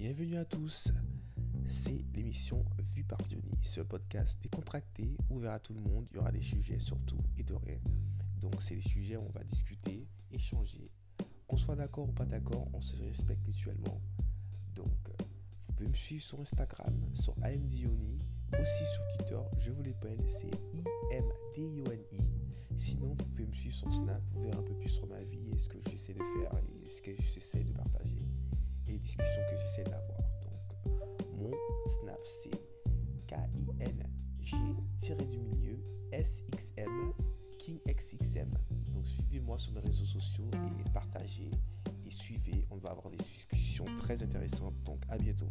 Bienvenue à tous. C'est l'émission Vue par Diony, ce podcast décontracté, ouvert à tout le monde. Il y aura des sujets sur tout et de rien. Donc, c'est les sujets où on va discuter, échanger. Qu'on soit d'accord ou pas d'accord, on se respecte mutuellement. Donc, vous pouvez me suivre sur Instagram, sur AMDioni, aussi sur Twitter. Je vous l'appelle, c'est I-M-D-I-O-N-I. Sinon, vous pouvez me suivre sur Snap, vous verrez un peu plus sur ma vie et ce que j'essaie de faire et ce que j'essaie j'essaie. Donc, mon Snap, c'est K-I-N-G du milieu S-X-M King XXM. Donc, suivez-moi sur mes réseaux sociaux et partagez et suivez. On va avoir des discussions très intéressantes. Donc, à bientôt.